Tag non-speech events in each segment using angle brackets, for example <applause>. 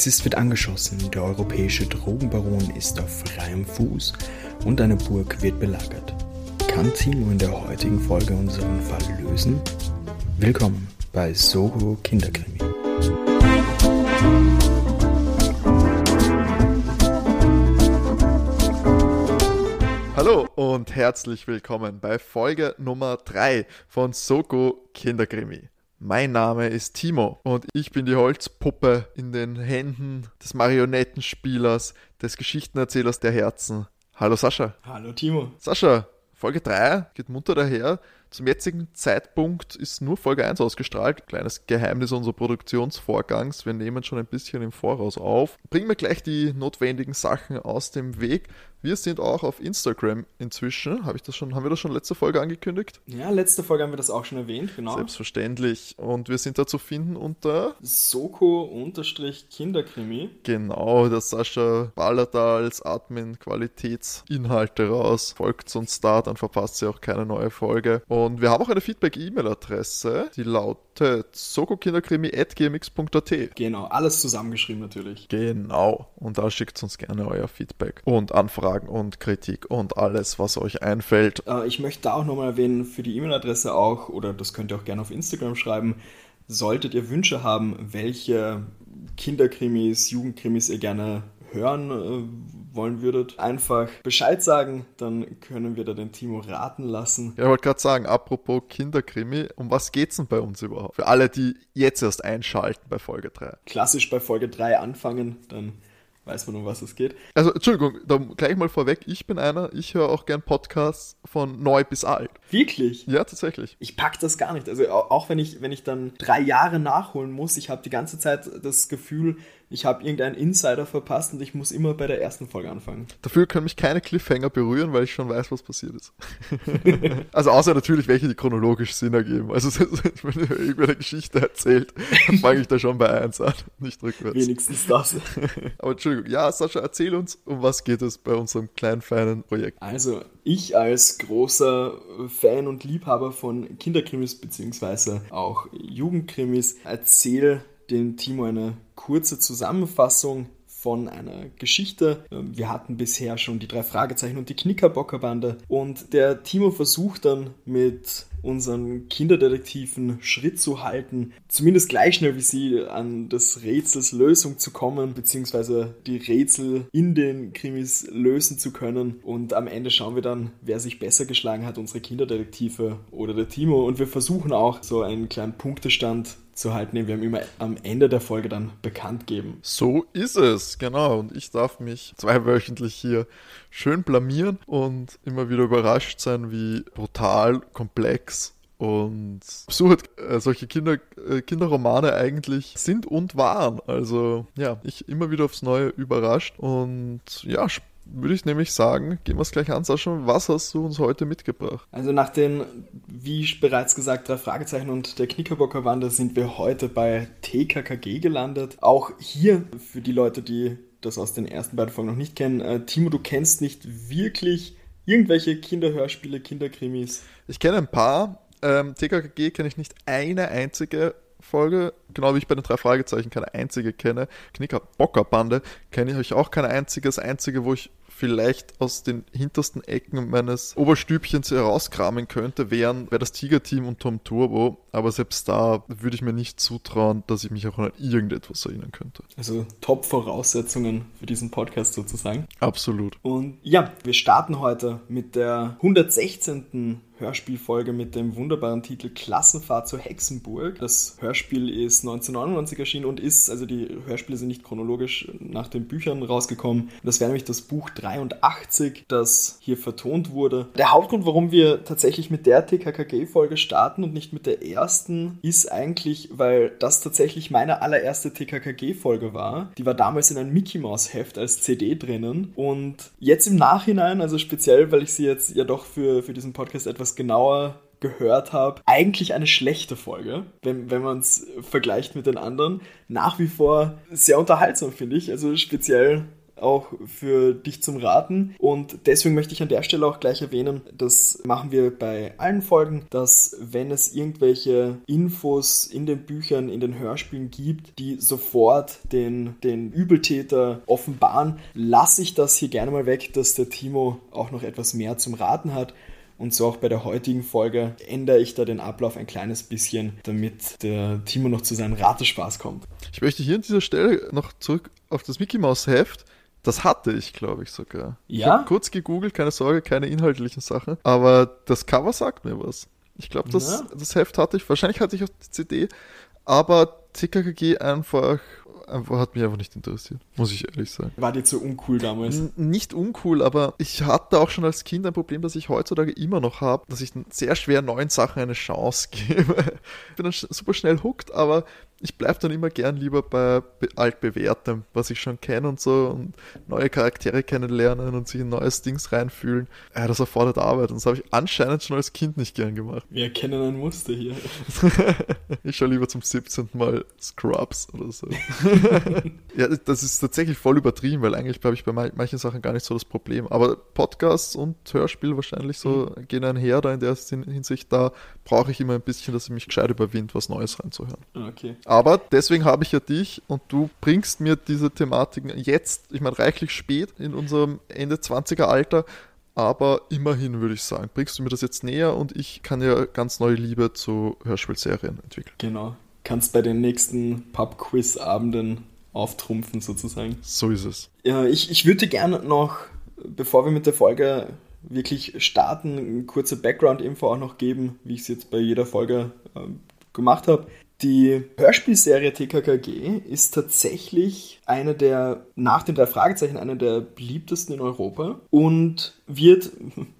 Polizist wird angeschossen, der europäische Drogenbaron ist auf freiem Fuß und eine Burg wird belagert. Kann Timo in der heutigen Folge unseren Fall lösen? Willkommen bei Sogo Kinderkrimi. Hallo und herzlich willkommen bei Folge Nummer 3 von Soko Kinderkrimi. Mein Name ist Timo und ich bin die Holzpuppe in den Händen des Marionettenspielers, des Geschichtenerzählers der Herzen. Hallo Sascha. Hallo Timo. Sascha, Folge 3 geht munter daher. Zum jetzigen Zeitpunkt ist nur Folge 1 ausgestrahlt. Kleines Geheimnis unseres Produktionsvorgangs. Wir nehmen schon ein bisschen im Voraus auf. Bringen wir gleich die notwendigen Sachen aus dem Weg. Wir sind auch auf Instagram inzwischen. Habe ich das schon, haben wir das schon letzte Folge angekündigt? Ja, letzte Folge haben wir das auch schon erwähnt, genau. Selbstverständlich. Und wir sind da zu finden unter Soko-Kinderkrimi. Genau, der Sascha ballert da als Admin Qualitätsinhalte raus. Folgt uns da, dann verpasst ihr auch keine neue Folge. Und wir haben auch eine Feedback-E-Mail-Adresse, die lautet sokokinderkrimi.gmx.at. Genau, alles zusammengeschrieben natürlich. Genau. Und da schickt uns gerne euer Feedback und Anfragen Fragen und Kritik und alles, was euch einfällt. Äh, ich möchte da auch nochmal erwähnen, für die E-Mail-Adresse auch, oder das könnt ihr auch gerne auf Instagram schreiben, solltet ihr Wünsche haben, welche Kinderkrimis, Jugendkrimis ihr gerne hören äh, wollen würdet, einfach Bescheid sagen, dann können wir da den Timo raten lassen. Ja, ich wollte gerade sagen, apropos Kinderkrimi, um was geht's denn bei uns überhaupt? Für alle, die jetzt erst einschalten bei Folge 3. Klassisch bei Folge 3 anfangen, dann weiß man, um was es geht. Also, Entschuldigung, da gleich mal vorweg, ich bin einer, ich höre auch gern Podcasts von neu bis alt. Wirklich? Ja, tatsächlich. Ich pack das gar nicht. Also auch wenn ich, wenn ich dann drei Jahre nachholen muss, ich habe die ganze Zeit das Gefühl, ich habe irgendeinen Insider verpasst und ich muss immer bei der ersten Folge anfangen. Dafür können mich keine Cliffhanger berühren, weil ich schon weiß, was passiert ist. <laughs> also außer natürlich welche, die chronologisch Sinn ergeben. Also <laughs> wenn ihr irgendwer eine Geschichte erzählt, dann <laughs> fange ich da schon bei 1 an, nicht rückwärts. Wenigstens das. Aber Entschuldigung, ja, Sascha, erzähl uns, um was geht es bei unserem kleinen, feinen Projekt? Also, ich als großer Fan und Liebhaber von Kinderkrimis beziehungsweise auch Jugendkrimis erzähle dem Timo eine kurze Zusammenfassung von einer Geschichte. Wir hatten bisher schon die drei Fragezeichen und die Knickerbockerbande und der Timo versucht dann mit unseren Kinderdetektiven Schritt zu halten, zumindest gleich schnell wie sie an des Rätsels Lösung zu kommen, beziehungsweise die Rätsel in den Krimis lösen zu können. Und am Ende schauen wir dann, wer sich besser geschlagen hat, unsere Kinderdetektive oder der Timo. Und wir versuchen auch so einen kleinen Punktestand zu halten, den wir immer am Ende der Folge dann bekannt geben. So ist es, genau. Und ich darf mich zweiwöchentlich hier schön blamieren und immer wieder überrascht sein, wie brutal, komplex und absurd äh, solche Kinder, äh, Kinderromane eigentlich sind und waren. Also ja, ich immer wieder aufs Neue überrascht und ja, würde ich nämlich sagen, gehen wir es gleich an, Sascha. Was hast du uns heute mitgebracht? Also nach den, wie bereits gesagt, drei Fragezeichen und der Knickerbocker Wander sind wir heute bei TKKG gelandet. Auch hier für die Leute, die das aus den ersten beiden Folgen noch nicht kennen, äh, Timo, du kennst nicht wirklich irgendwelche Kinderhörspiele, Kinderkrimis? Ich kenne ein paar. Ähm, TKKG kenne ich nicht eine einzige Folge, genau wie ich bei den drei Fragezeichen keine einzige kenne. Knickerbockerbande kenne ich auch keine einzige. Das einzige, wo ich vielleicht aus den hintersten Ecken meines Oberstübchens herauskramen könnte, wären wäre das Tiger-Team und Tom Turbo. Aber selbst da würde ich mir nicht zutrauen, dass ich mich auch an irgendetwas erinnern könnte. Also Top-Voraussetzungen für diesen Podcast sozusagen. Absolut. Und ja, wir starten heute mit der 116. Hörspielfolge mit dem wunderbaren Titel Klassenfahrt zur Hexenburg. Das Hörspiel ist 1999 erschienen und ist, also die Hörspiele sind nicht chronologisch nach den Büchern rausgekommen. Das wäre nämlich das Buch 83, das hier vertont wurde. Der Hauptgrund, warum wir tatsächlich mit der TKKG-Folge starten und nicht mit der ersten, ist eigentlich, weil das tatsächlich meine allererste TKKG-Folge war. Die war damals in einem Mickey Mouse Heft als CD drinnen und jetzt im Nachhinein, also speziell, weil ich sie jetzt ja doch für, für diesen Podcast etwas etwas genauer gehört habe, eigentlich eine schlechte Folge, wenn, wenn man es vergleicht mit den anderen. Nach wie vor sehr unterhaltsam, finde ich. Also speziell auch für dich zum Raten. Und deswegen möchte ich an der Stelle auch gleich erwähnen, das machen wir bei allen Folgen, dass wenn es irgendwelche Infos in den Büchern, in den Hörspielen gibt, die sofort den, den Übeltäter offenbaren, lasse ich das hier gerne mal weg, dass der Timo auch noch etwas mehr zum Raten hat. Und so auch bei der heutigen Folge ändere ich da den Ablauf ein kleines bisschen, damit der Timo noch zu seinem Ratespaß kommt. Ich möchte hier an dieser Stelle noch zurück auf das Mickey Mouse Heft. Das hatte ich, glaube ich, sogar. Ja? Ich habe kurz gegoogelt, keine Sorge, keine inhaltlichen Sachen. Aber das Cover sagt mir was. Ich glaube, das, das Heft hatte ich. Wahrscheinlich hatte ich auch die CD. Aber TKKG einfach, hat mich einfach nicht interessiert, muss ich ehrlich sagen. War dir zu uncool damals? N nicht uncool, aber ich hatte auch schon als Kind ein Problem, das ich heutzutage immer noch habe, dass ich sehr schwer neuen Sachen eine Chance <laughs> gebe. ich bin dann super schnell hooked, aber ich bleibe dann immer gern lieber bei altbewährtem, was ich schon kenne und so und neue Charaktere kennenlernen und sich in neues Dings reinfühlen. Ja, das erfordert Arbeit und das habe ich anscheinend schon als Kind nicht gern gemacht. Wir erkennen ein Muster hier. <laughs> ich schaue lieber zum 17. Mal Scrubs oder so. <laughs> ja, das ist tatsächlich voll übertrieben, weil eigentlich glaube ich bei manchen Sachen gar nicht so das Problem. Aber Podcasts und Hörspiel wahrscheinlich so mhm. gehen einher da in der Hinsicht. Da brauche ich immer ein bisschen, dass ich mich gescheit überwinde, was Neues reinzuhören. Okay. Aber deswegen habe ich ja dich und du bringst mir diese Thematiken jetzt, ich meine, reichlich spät in unserem Ende 20er Alter, aber immerhin würde ich sagen, bringst du mir das jetzt näher und ich kann ja ganz neue Liebe zu Hörspielserien entwickeln. Genau. Kannst bei den nächsten Pub-Quiz-Abenden auftrumpfen sozusagen. So ist es. Ja, ich, ich würde gerne noch, bevor wir mit der Folge wirklich starten, eine kurze Background-Info auch noch geben, wie ich es jetzt bei jeder Folge äh, gemacht habe. Die Hörspielserie TKKG ist tatsächlich eine der, nach den drei Fragezeichen, eine der beliebtesten in Europa. Und wird,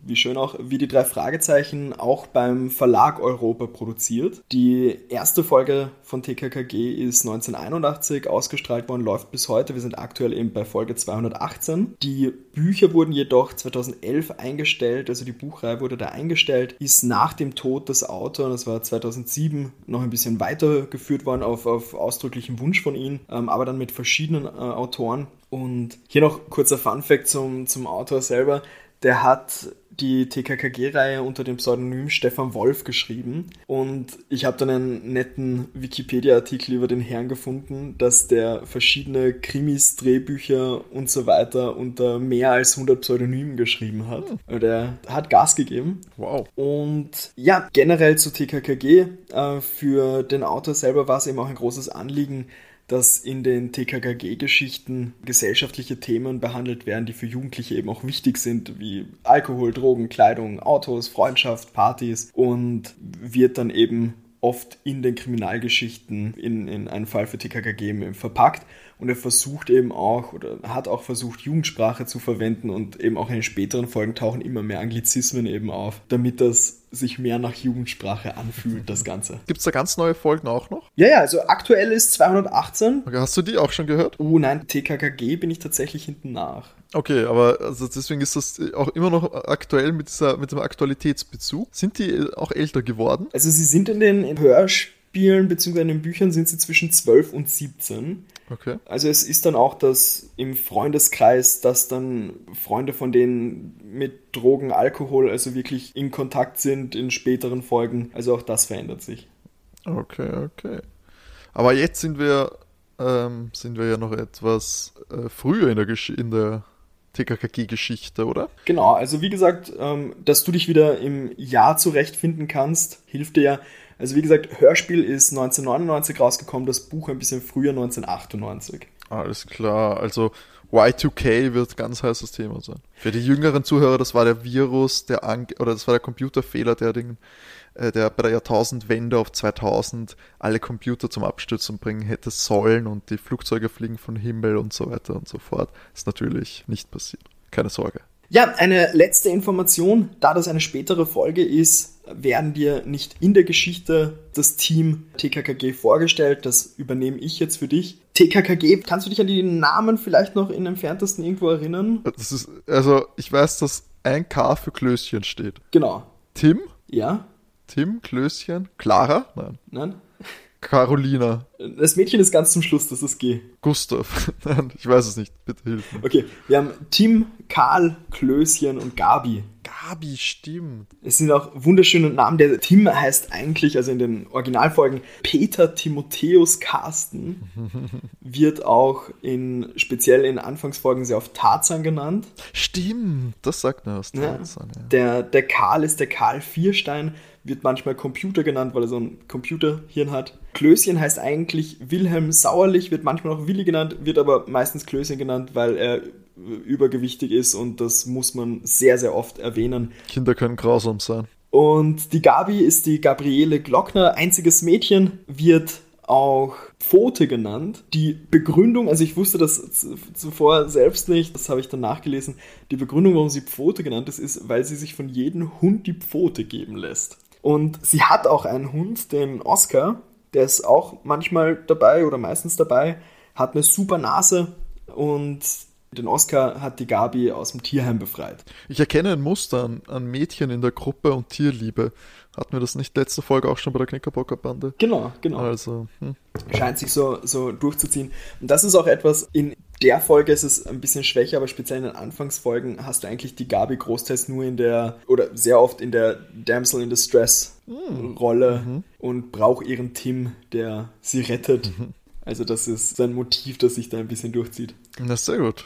wie schön auch, wie die drei Fragezeichen auch beim Verlag Europa produziert. Die erste Folge von TKKG ist 1981 ausgestrahlt worden, läuft bis heute. Wir sind aktuell eben bei Folge 218. Die Bücher wurden jedoch 2011 eingestellt, also die Buchreihe wurde da eingestellt, ist nach dem Tod des Autors, das war 2007, noch ein bisschen weitergeführt worden auf, auf ausdrücklichen Wunsch von ihm, ähm, aber dann mit verschiedenen äh, Autoren. Und hier noch kurzer Fun-Fact zum, zum Autor selber der hat die TKKG-Reihe unter dem Pseudonym Stefan Wolf geschrieben. Und ich habe dann einen netten Wikipedia-Artikel über den Herrn gefunden, dass der verschiedene Krimis, Drehbücher und so weiter unter mehr als 100 Pseudonymen geschrieben hat. Hm. Also der hat Gas gegeben. Wow. Und ja, generell zu TKKG. Äh, für den Autor selber war es eben auch ein großes Anliegen, dass in den TKKG-Geschichten gesellschaftliche Themen behandelt werden, die für Jugendliche eben auch wichtig sind, wie Alkohol, Drogen, Kleidung, Autos, Freundschaft, Partys. Und wird dann eben oft in den Kriminalgeschichten in, in einen Fall für TKKG verpackt und er versucht eben auch oder hat auch versucht, Jugendsprache zu verwenden und eben auch in den späteren Folgen tauchen immer mehr Anglizismen eben auf, damit das sich mehr nach Jugendsprache anfühlt, das Ganze. Gibt es da ganz neue Folgen auch noch? Ja, ja, also aktuell ist 218. Okay, hast du die auch schon gehört? Oh nein, TKKG bin ich tatsächlich hinten nach. Okay, aber also deswegen ist das auch immer noch aktuell mit, dieser, mit dem Aktualitätsbezug. Sind die auch älter geworden? Also sie sind in den Hörspielen bzw. in den Büchern sind sie zwischen 12 und 17. Okay. Also es ist dann auch das im Freundeskreis, dass dann Freunde von denen mit Drogen, Alkohol also wirklich in Kontakt sind in späteren Folgen. Also auch das verändert sich. Okay, okay. Aber jetzt sind wir, ähm, sind wir ja noch etwas äh, früher in der, Gesch in der TKKG-Geschichte, oder? Genau, also wie gesagt, ähm, dass du dich wieder im Jahr zurechtfinden kannst, hilft dir ja. Also wie gesagt, Hörspiel ist 1999 rausgekommen, das Buch ein bisschen früher, 1998. Alles klar, also Y2K wird ganz heißes Thema sein. Für die jüngeren Zuhörer, das war der Virus, der An oder das war der Computerfehler, der den, äh, der bei der Jahrtausendwende auf 2000 alle Computer zum Abstürzen bringen hätte sollen und die Flugzeuge fliegen von Himmel und so weiter und so fort. Ist natürlich nicht passiert. Keine Sorge. Ja, eine letzte Information, da das eine spätere Folge ist, werden dir nicht in der Geschichte das Team TKKG vorgestellt. Das übernehme ich jetzt für dich. TKKG, kannst du dich an die Namen vielleicht noch in entferntesten irgendwo erinnern? Das ist, also ich weiß, dass ein K für Klößchen steht. Genau. Tim? Ja. Tim, Klößchen, Clara? Nein. Nein. Carolina. Das Mädchen ist ganz zum Schluss, das ist G. Gustav. <laughs> Nein, ich weiß es nicht. Bitte hilf mir. Okay, wir haben Tim, Karl, Klößchen und Gabi. Gabi, stimmt. Es sind auch wunderschöne Namen. Der Tim heißt eigentlich, also in den Originalfolgen, Peter Timotheus Carsten. <laughs> wird auch in, speziell in Anfangsfolgen sehr oft Tarzan genannt. Stimmt, das sagt er aus Ja. Tarzan. Ja. Der, der Karl ist der Karl Vierstein, wird manchmal Computer genannt, weil er so ein Computerhirn hat. Klößchen heißt eigentlich Wilhelm Sauerlich, wird manchmal auch Willi genannt, wird aber meistens Klößchen genannt, weil er übergewichtig ist und das muss man sehr, sehr oft erwähnen. Kinder können grausam sein. Und die Gabi ist die Gabriele Glockner, einziges Mädchen, wird auch Pfote genannt. Die Begründung, also ich wusste das zuvor selbst nicht, das habe ich dann nachgelesen. Die Begründung, warum sie Pfote genannt ist, ist, weil sie sich von jedem Hund die Pfote geben lässt. Und sie hat auch einen Hund, den Oscar, der ist auch manchmal dabei oder meistens dabei, hat eine super Nase und den Oscar hat die Gabi aus dem Tierheim befreit. Ich erkenne ein Muster an, an Mädchen in der Gruppe und Tierliebe. Hatten wir das nicht letzte Folge auch schon bei der Knickerbocker Bande? Genau, genau. Also, hm. scheint sich so, so durchzuziehen. Und das ist auch etwas, in der Folge ist es ein bisschen schwächer, aber speziell in den Anfangsfolgen hast du eigentlich die Gabi großteils nur in der, oder sehr oft in der Damsel in Distress Rolle und braucht ihren Tim, der sie rettet. Also das ist sein Motiv, das sich da ein bisschen durchzieht. na sehr gut.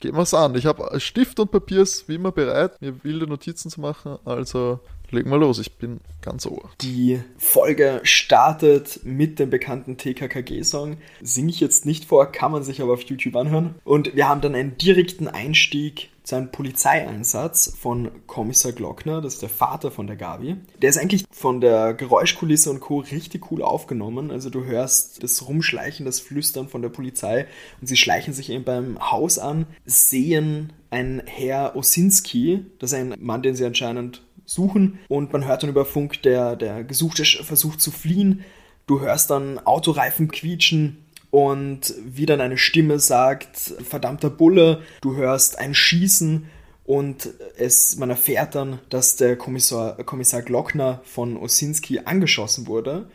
Gehen wir es an. Ich habe Stift und Papier ist wie immer bereit, mir wilde Notizen zu machen. Also legen wir los. Ich bin ganz ohr. Die Folge startet mit dem bekannten TKKG-Song. Singe ich jetzt nicht vor, kann man sich aber auf YouTube anhören. Und wir haben dann einen direkten Einstieg zu einem Polizeieinsatz von Kommissar Glockner, das ist der Vater von der Gabi. Der ist eigentlich von der Geräuschkulisse und Co. richtig cool aufgenommen. Also du hörst das Rumschleichen, das Flüstern von der Polizei und sie schleichen sich eben beim Haus an, sehen einen Herr Osinski, das ist ein Mann, den sie anscheinend suchen und man hört dann über Funk, der, der Gesuchte versucht zu fliehen. Du hörst dann Autoreifen quietschen und wie dann eine Stimme sagt, verdammter Bulle, du hörst ein Schießen und es, man erfährt dann, dass der Kommissar, Kommissar Glockner von Osinski angeschossen wurde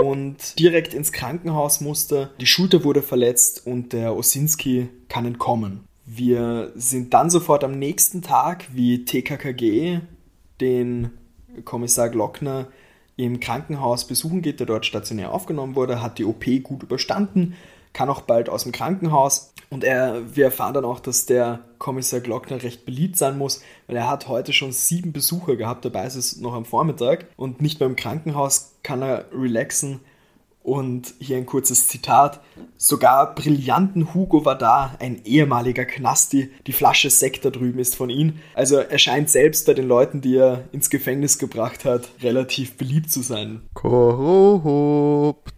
und direkt ins Krankenhaus musste. Die Schulter wurde verletzt und der Osinski kann entkommen. Wir sind dann sofort am nächsten Tag, wie TKKG den Kommissar Glockner im Krankenhaus besuchen geht, der dort stationär aufgenommen wurde, hat die OP gut überstanden, kann auch bald aus dem Krankenhaus. Und er, wir erfahren dann auch, dass der Kommissar Glockner recht beliebt sein muss, weil er hat heute schon sieben Besucher gehabt, dabei ist es noch am Vormittag und nicht beim Krankenhaus kann er relaxen. Und hier ein kurzes Zitat. Sogar brillanten Hugo war da, ein ehemaliger Knasti. Die Flasche Sekt da drüben ist von ihm. Also er scheint selbst bei den Leuten, die er ins Gefängnis gebracht hat, relativ beliebt zu sein. Korrupt.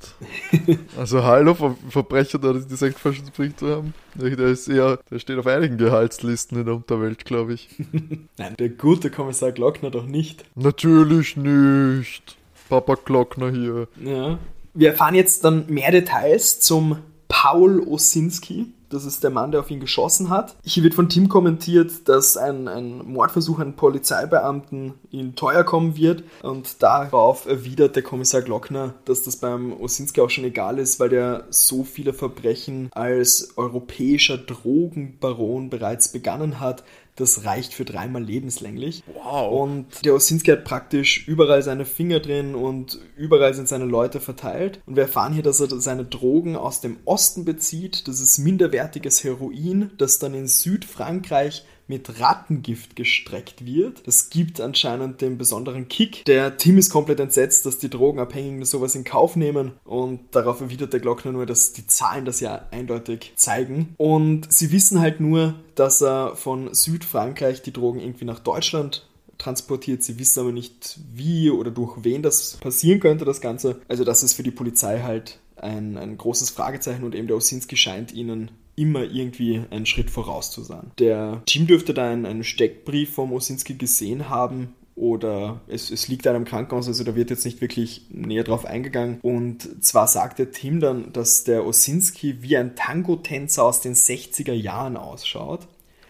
<laughs> Also hallo, Ver Verbrecher, der die Sektflasche bringt zu haben. Der ist eher, der steht auf einigen Gehaltslisten in der Unterwelt, glaube ich. <laughs> Nein, der gute Kommissar Glockner doch nicht. Natürlich nicht. Papa Glockner hier. Ja. Wir erfahren jetzt dann mehr Details zum Paul Osinski. Das ist der Mann, der auf ihn geschossen hat. Hier wird von Tim kommentiert, dass ein, ein Mordversuch an Polizeibeamten ihn teuer kommen wird. Und darauf erwidert der Kommissar Glockner, dass das beim Osinski auch schon egal ist, weil der so viele Verbrechen als europäischer Drogenbaron bereits begangen hat. Das reicht für dreimal lebenslänglich. Wow. Und der Osinski hat praktisch überall seine Finger drin und überall sind seine Leute verteilt. Und wir erfahren hier, dass er seine Drogen aus dem Osten bezieht. Das ist minderwertiges Heroin, das dann in Südfrankreich mit Rattengift gestreckt wird. Das gibt anscheinend den besonderen Kick. Der Tim ist komplett entsetzt, dass die Drogenabhängigen sowas in Kauf nehmen und darauf erwidert der Glockner nur, dass die Zahlen das ja eindeutig zeigen. Und sie wissen halt nur, dass er von Südfrankreich die Drogen irgendwie nach Deutschland transportiert. Sie wissen aber nicht, wie oder durch wen das passieren könnte, das Ganze. Also das ist für die Polizei halt ein, ein großes Fragezeichen und eben der Osinski scheint ihnen immer irgendwie einen Schritt voraus zu sein. Der Team dürfte da einen, einen Steckbrief vom Osinski gesehen haben oder es, es liegt einem Krankenhaus, also da wird jetzt nicht wirklich näher drauf eingegangen. Und zwar sagt der Tim dann, dass der Osinski wie ein Tango-Tänzer aus den 60er Jahren ausschaut.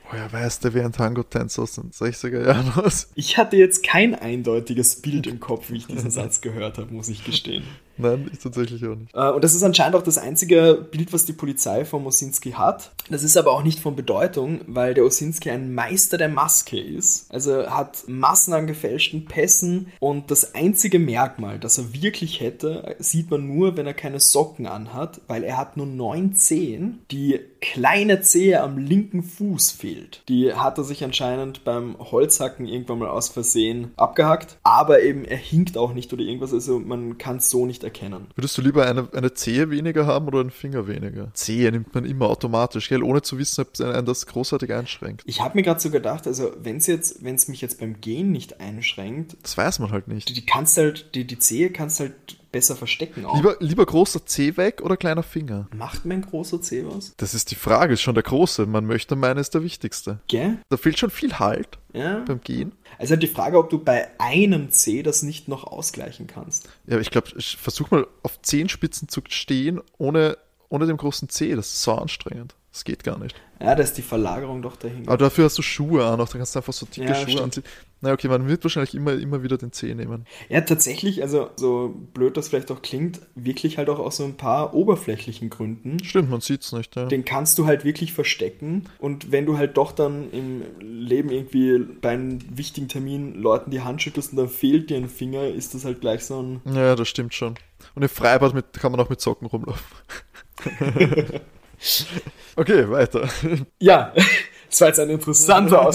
Woher weiß der wie ein Tango-Tänzer aus den 60er Jahren aus? Ich hatte jetzt kein eindeutiges Bild im Kopf, wie ich diesen Satz gehört habe, muss ich gestehen. Nein, ich tatsächlich auch nicht. Äh, und das ist anscheinend auch das einzige Bild, was die Polizei von Osinski hat. Das ist aber auch nicht von Bedeutung, weil der Osinski ein Meister der Maske ist. Also hat Massen an gefälschten Pässen und das einzige Merkmal, das er wirklich hätte, sieht man nur, wenn er keine Socken anhat, weil er hat nur neun Zehen. Die kleine Zehe am linken Fuß fehlt. Die hat er sich anscheinend beim Holzhacken irgendwann mal aus Versehen abgehackt, aber eben er hinkt auch nicht oder irgendwas, also man kann es so nicht erkennen. Würdest du lieber eine, eine Zehe weniger haben oder einen Finger weniger? Zehe nimmt man immer automatisch, gell? ohne zu wissen, ob einen das großartig einschränkt. Ich habe mir gerade so gedacht, also wenn es jetzt, wenn es mich jetzt beim Gehen nicht einschränkt, das weiß man halt nicht. Die, die kannst halt, die, die Zehe kannst halt besser verstecken auch. Lieber, lieber großer Zeh weg oder kleiner Finger? Macht mein großer Zeh was? Das ist die Frage, ist schon der große. Man möchte meinen, ist der wichtigste. Gell? Da fehlt schon viel Halt ja. beim Gehen. Also die Frage, ob du bei einem Zeh das nicht noch ausgleichen kannst. Ja, ich glaube, versuch mal auf Zehenspitzen zu stehen, ohne, ohne dem großen Zeh. Das ist so anstrengend. Das geht gar nicht. Ja, da ist die Verlagerung doch dahin. Aber dafür hast du Schuhe an, auch dann kannst du einfach so dicke Ja, Schuhe stimmt. anziehen. Na okay, man wird wahrscheinlich immer, immer wieder den Zeh nehmen. Ja, tatsächlich, also so blöd das vielleicht auch klingt, wirklich halt auch aus so ein paar oberflächlichen Gründen. Stimmt, man sieht's nicht. Ja. Den kannst du halt wirklich verstecken. Und wenn du halt doch dann im Leben irgendwie bei einem wichtigen Termin Leuten die Hand schüttelst und dann fehlt dir ein Finger, ist das halt gleich so ein. Ja, das stimmt schon. Und im Freibad mit, kann man auch mit Socken rumlaufen. <laughs> <laughs> okay, weiter. Ja, das war jetzt ein interessanter.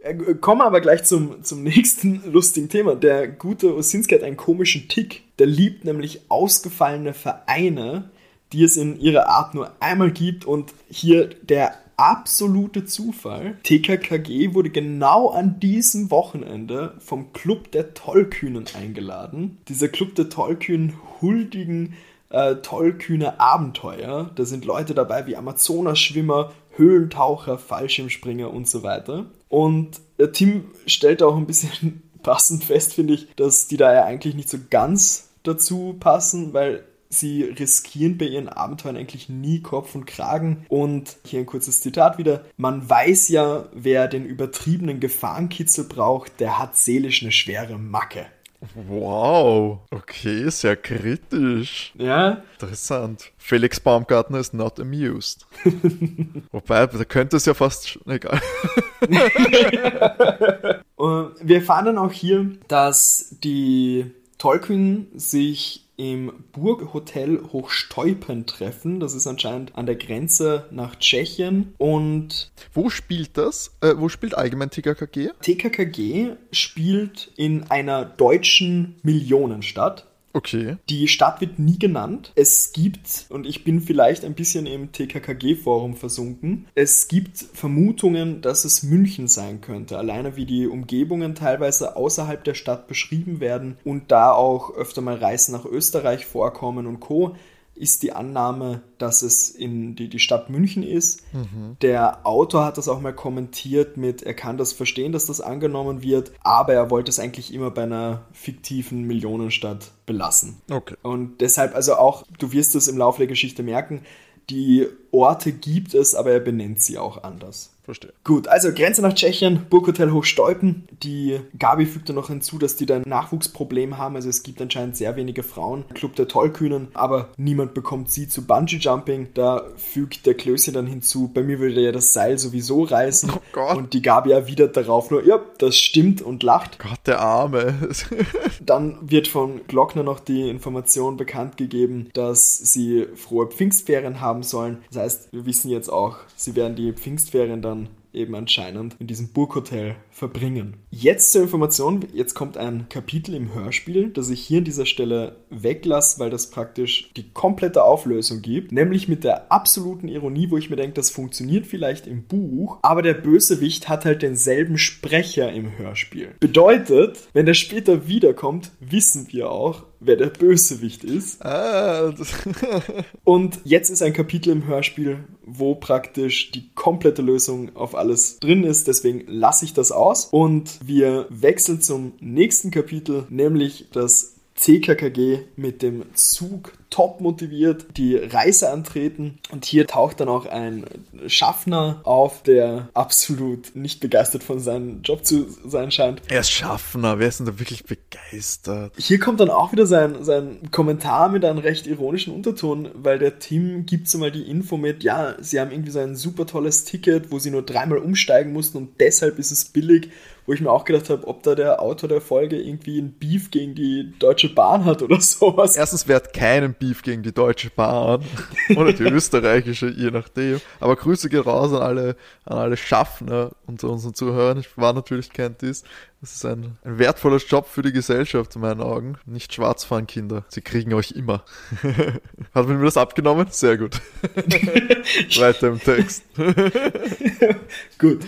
Äh, <laughs> Kommen wir aber gleich zum, zum nächsten <laughs> lustigen Thema. Der gute Osinski hat einen komischen Tick. Der liebt nämlich ausgefallene Vereine, die es in ihrer Art nur einmal gibt. Und hier der absolute Zufall. TKKG wurde genau an diesem Wochenende vom Club der Tollkühnen eingeladen. Dieser Club der Tollkühnen huldigen äh, tollkühne Abenteuer. Da sind Leute dabei wie Amazonasschwimmer, Höhlentaucher, Fallschirmspringer und so weiter. Und der Tim stellt auch ein bisschen <laughs> passend fest, finde ich, dass die da ja eigentlich nicht so ganz dazu passen, weil sie riskieren bei ihren Abenteuern eigentlich nie Kopf und Kragen. Und hier ein kurzes Zitat wieder. Man weiß ja, wer den übertriebenen Gefahrenkitzel braucht, der hat seelisch eine schwere Macke. Wow, okay, sehr kritisch. Ja, Interessant. Felix Baumgartner ist not amused. <laughs> Wobei, da könnte es ja fast. Egal. <laughs> Und wir erfahren dann auch hier, dass die Tollkühn sich im Burghotel Hochsteupen treffen. Das ist anscheinend an der Grenze nach Tschechien. Und Wo spielt das? Äh, wo spielt allgemein TKKG? TKKG spielt in einer deutschen Millionenstadt. Okay. Die Stadt wird nie genannt. Es gibt, und ich bin vielleicht ein bisschen im TKKG-Forum versunken, es gibt Vermutungen, dass es München sein könnte. Alleine wie die Umgebungen teilweise außerhalb der Stadt beschrieben werden und da auch öfter mal Reisen nach Österreich vorkommen und Co., ist die Annahme, dass es in die, die Stadt München ist. Der Autor hat das auch mal kommentiert mit, er kann das verstehen, dass das angenommen wird, aber er wollte es eigentlich immer bei einer fiktiven Millionenstadt belassen. Okay. Und deshalb, also auch, du wirst es im Laufe der Geschichte merken, die Orte gibt es, aber er benennt sie auch anders. Verstehe. Gut, also Grenze nach Tschechien, Burghotel Hochsteupen. Die Gabi fügte noch hinzu, dass die da ein Nachwuchsproblem haben. Also es gibt anscheinend sehr wenige Frauen. Club der Tollkühnen, aber niemand bekommt sie zu Bungee-Jumping. Da fügt der Klößchen dann hinzu, bei mir würde ja das Seil sowieso reißen. Oh Gott. Und die Gabi erwidert darauf nur, ja, das stimmt und lacht. Gott, der Arme. <laughs> Dann wird von Glockner noch die Information bekannt gegeben, dass sie frohe Pfingstferien haben sollen. Das heißt, wir wissen jetzt auch, sie werden die Pfingstferien dann eben anscheinend in diesem Burghotel verbringen. Jetzt zur Information, jetzt kommt ein Kapitel im Hörspiel, das ich hier an dieser Stelle weglasse, weil das praktisch die komplette Auflösung gibt, nämlich mit der absoluten Ironie, wo ich mir denke, das funktioniert vielleicht im Buch, aber der Bösewicht hat halt denselben Sprecher im Hörspiel. Bedeutet, wenn der später wiederkommt, wissen wir auch, wer der Bösewicht ist. ah, <laughs> Und jetzt ist ein Kapitel im Hörspiel, wo praktisch die komplette Lösung auf alles drin ist. Deswegen lasse ich das aus. Und wir wechseln zum nächsten Kapitel, nämlich das TKKG mit dem Zug top motiviert die Reise antreten. Und hier taucht dann auch ein Schaffner auf, der absolut nicht begeistert von seinem Job zu sein scheint. Er ist Schaffner, wer ist denn da wirklich begeistert? Hier kommt dann auch wieder sein, sein Kommentar mit einem recht ironischen Unterton, weil der Tim gibt so mal die Info mit, ja, sie haben irgendwie so ein super tolles Ticket, wo sie nur dreimal umsteigen mussten und deshalb ist es billig wo ich mir auch gedacht habe, ob da der Autor der Folge irgendwie ein Beef gegen die Deutsche Bahn hat oder <laughs> sowas. Erstens, wer hat keinen Beef gegen die Deutsche Bahn <laughs> oder die österreichische, je nachdem. Aber Grüße gehen raus an alle, an alle Schaffner unter unseren Zuhörern. Ich war natürlich kennt dies. Das ist ein, ein wertvoller Job für die Gesellschaft in meinen Augen. Nicht schwarz fahren, Kinder. Sie kriegen euch immer. <laughs> Hat man mir das abgenommen? Sehr gut. <laughs> Weiter im Text. gut.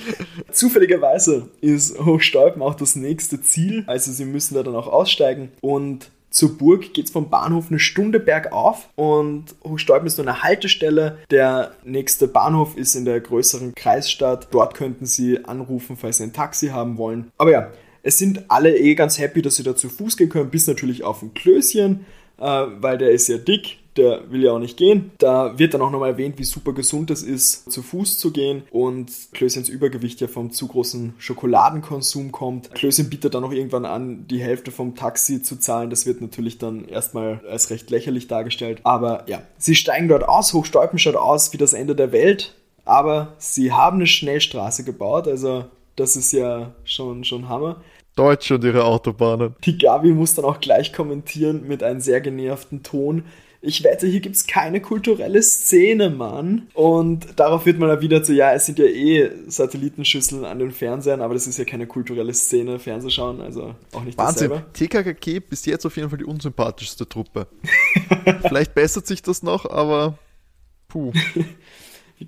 Zufälligerweise ist Hochstolpen auch das nächste Ziel. Also sie müssen da dann auch aussteigen und zur Burg geht es vom Bahnhof eine Stunde bergauf und Hochstolpen ist nur eine Haltestelle. Der nächste Bahnhof ist in der größeren Kreisstadt. Dort könnten Sie anrufen, falls Sie ein Taxi haben wollen. Aber ja, es sind alle eh ganz happy, dass Sie da zu Fuß gehen können, bis natürlich auf ein Klößchen, äh, weil der ist ja dick der will ja auch nicht gehen. Da wird dann auch nochmal erwähnt, wie super gesund es ist, zu Fuß zu gehen und Klößchens Übergewicht ja vom zu großen Schokoladenkonsum kommt. Klößchen bietet dann auch irgendwann an, die Hälfte vom Taxi zu zahlen. Das wird natürlich dann erstmal als recht lächerlich dargestellt. Aber ja, sie steigen dort aus. Hochstolpen schaut aus wie das Ende der Welt. Aber sie haben eine Schnellstraße gebaut, also das ist ja schon, schon Hammer. Deutsche und ihre Autobahnen. Die Gabi muss dann auch gleich kommentieren mit einem sehr genervten Ton ich wette, hier gibt es keine kulturelle Szene, Mann. Und darauf wird man dann wieder zu, ja, es sind ja eh Satellitenschüsseln an den Fernsehern, aber das ist ja keine kulturelle Szene, Fernsehschauen, also auch nicht Wahnsinn. dasselbe. TKKG bis jetzt auf jeden Fall die unsympathischste Truppe. Vielleicht bessert sich das noch, aber puh. <laughs>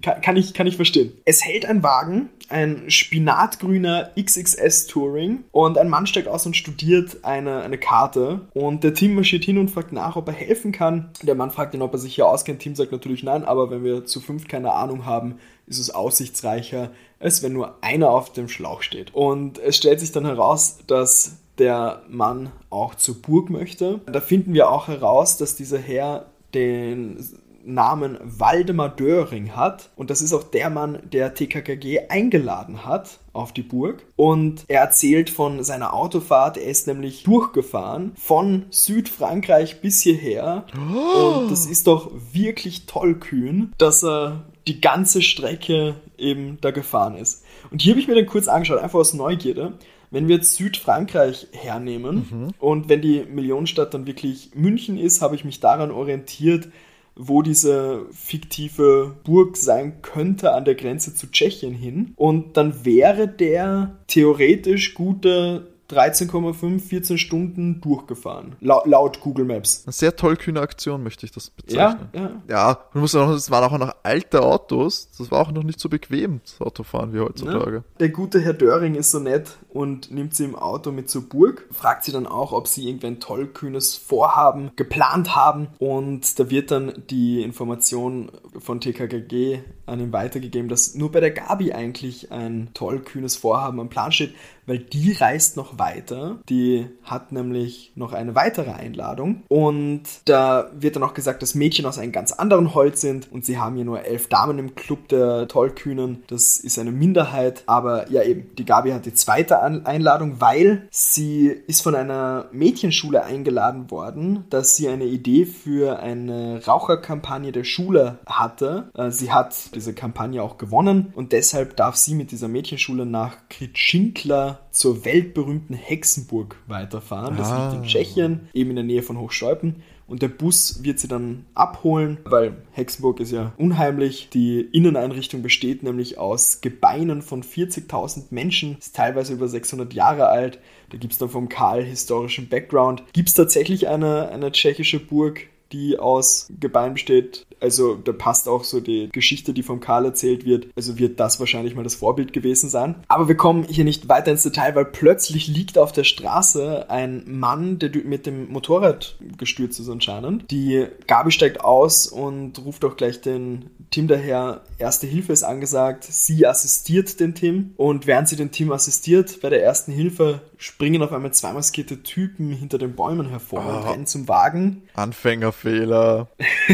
Kann, ich, kann ich verstehen. Es hält ein Wagen, ein spinatgrüner XXS Touring und ein Mann steigt aus und studiert eine, eine Karte und der Team marschiert hin und fragt nach, ob er helfen kann. Der Mann fragt ihn, ob er sich hier auskennt. Team sagt natürlich nein, aber wenn wir zu fünf keine Ahnung haben, ist es aussichtsreicher, als wenn nur einer auf dem Schlauch steht. Und es stellt sich dann heraus, dass der Mann auch zur Burg möchte. Da finden wir auch heraus, dass dieser Herr den Namen Waldemar Döring hat. Und das ist auch der Mann, der TKKG eingeladen hat auf die Burg. Und er erzählt von seiner Autofahrt. Er ist nämlich durchgefahren von Südfrankreich bis hierher. Oh. Und das ist doch wirklich tollkühn, dass er die ganze Strecke eben da gefahren ist. Und hier habe ich mir dann kurz angeschaut, einfach aus Neugierde. Wenn wir jetzt Südfrankreich hernehmen mhm. und wenn die Millionenstadt dann wirklich München ist, habe ich mich daran orientiert, wo diese fiktive Burg sein könnte an der Grenze zu Tschechien hin. Und dann wäre der theoretisch gute 13,5, 14 Stunden durchgefahren. Laut, laut, Google Maps. Eine sehr tollkühne Aktion, möchte ich das bezeichnen. Ja, ja. Ja, man muss auch, es waren auch noch alte Autos. Das war auch noch nicht so bequem, das Autofahren wie heutzutage. Ja. Der gute Herr Döring ist so nett und nimmt sie im Auto mit zur Burg. Fragt sie dann auch, ob sie irgendein tollkühnes Vorhaben geplant haben. Und da wird dann die Information von TKKG an ihn weitergegeben, dass nur bei der Gabi eigentlich ein tollkühnes Vorhaben am Plan steht weil die reist noch weiter. Die hat nämlich noch eine weitere Einladung. Und da wird dann auch gesagt, dass Mädchen aus einem ganz anderen Holz sind und sie haben hier nur elf Damen im Club der Tollkühnen. Das ist eine Minderheit. Aber ja, eben, die Gabi hat die zweite Einladung, weil sie ist von einer Mädchenschule eingeladen worden, dass sie eine Idee für eine Raucherkampagne der Schule hatte. Äh, sie hat diese Kampagne auch gewonnen und deshalb darf sie mit dieser Mädchenschule nach Kritschinkla zur weltberühmten Hexenburg weiterfahren. Das ah. liegt in ah. Tschechien, eben in der Nähe von Hochstolpen. Und der Bus wird sie dann abholen, weil Hexenburg ist ja unheimlich. Die Inneneinrichtung besteht nämlich aus Gebeinen von 40.000 Menschen, ist teilweise über 600 Jahre alt. Da gibt es dann vom Karl historischen Background. Gibt es tatsächlich eine, eine tschechische Burg, die aus Gebeinen besteht. Also da passt auch so die Geschichte, die vom Karl erzählt wird. Also wird das wahrscheinlich mal das Vorbild gewesen sein. Aber wir kommen hier nicht weiter ins Detail, weil plötzlich liegt auf der Straße ein Mann, der mit dem Motorrad gestürzt ist anscheinend. Die Gabi steigt aus und ruft auch gleich den Tim daher. Erste Hilfe ist angesagt. Sie assistiert den Tim und während sie den Tim assistiert bei der ersten Hilfe springen auf einmal zwei maskierte Typen hinter den Bäumen hervor oh. und rennen zum Wagen. Anfänger Fehler.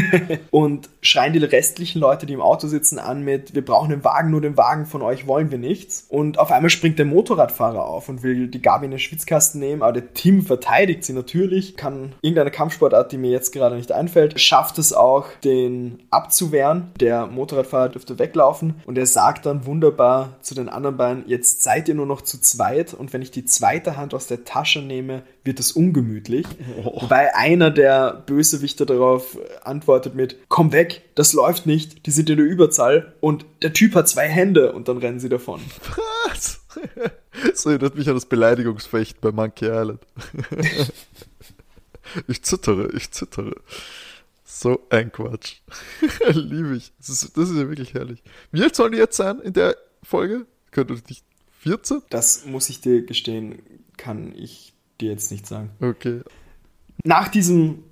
<laughs> und schreien die restlichen Leute, die im Auto sitzen, an mit, wir brauchen den Wagen, nur den Wagen von euch wollen wir nichts. Und auf einmal springt der Motorradfahrer auf und will die Gabi in den Schwitzkasten nehmen, aber der Tim verteidigt sie natürlich, kann irgendeine Kampfsportart, die mir jetzt gerade nicht einfällt, schafft es auch, den abzuwehren. Der Motorradfahrer dürfte weglaufen und er sagt dann wunderbar zu den anderen beiden, jetzt seid ihr nur noch zu zweit und wenn ich die zweite Hand aus der Tasche nehme, wird es ungemütlich. Oh. Wobei einer der Bösewichter darauf antwortet mit, komm weg, das läuft nicht, die sind in der Überzahl und der Typ hat zwei Hände und dann rennen sie davon. Was? <laughs> So erinnert mich an das Beleidigungsfecht bei Monkey Island. <laughs> ich zittere, ich zittere. So ein Quatsch. <laughs> Liebe ich. Das ist, das ist ja wirklich herrlich. Wie alt sollen die jetzt sein in der Folge? Könnte nicht 14? Das muss ich dir gestehen, kann ich dir jetzt nicht sagen. Okay. Nach diesem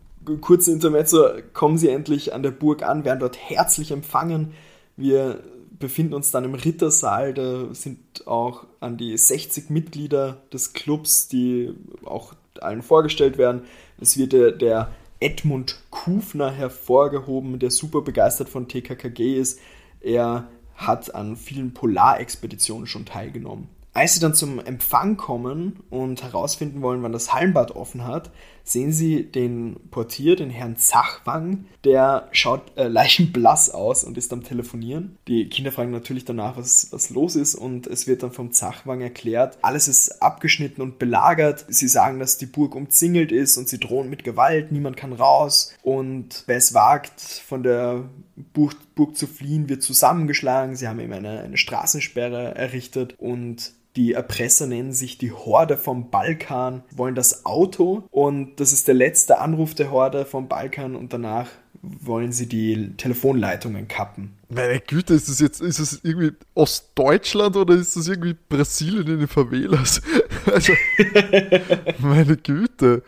kurzen Intermezzo kommen sie endlich an der Burg an, werden dort herzlich empfangen. Wir befinden uns dann im Rittersaal, da sind auch an die 60 Mitglieder des Clubs, die auch allen vorgestellt werden. Es wird der, der Edmund Kufner hervorgehoben, der super begeistert von TKKG ist. Er hat an vielen Polarexpeditionen schon teilgenommen. Als sie dann zum Empfang kommen und herausfinden wollen, wann das Hallenbad offen hat, sehen sie den Portier, den Herrn Zachwang, der schaut äh, <laughs> leichenblass aus und ist am Telefonieren. Die Kinder fragen natürlich danach, was, was los ist und es wird dann vom Zachwang erklärt, alles ist abgeschnitten und belagert. Sie sagen, dass die Burg umzingelt ist und sie drohen mit Gewalt, niemand kann raus und wer es wagt, von der Burg, Burg zu fliehen, wird zusammengeschlagen. Sie haben eben eine, eine Straßensperre errichtet und die Erpresser nennen sich die Horde vom Balkan, wollen das Auto und das ist der letzte Anruf der Horde vom Balkan und danach wollen sie die Telefonleitungen kappen. Meine Güte, ist das jetzt, ist das irgendwie Ostdeutschland oder ist das irgendwie Brasilien in den Favelas? <laughs> Also, meine Güte,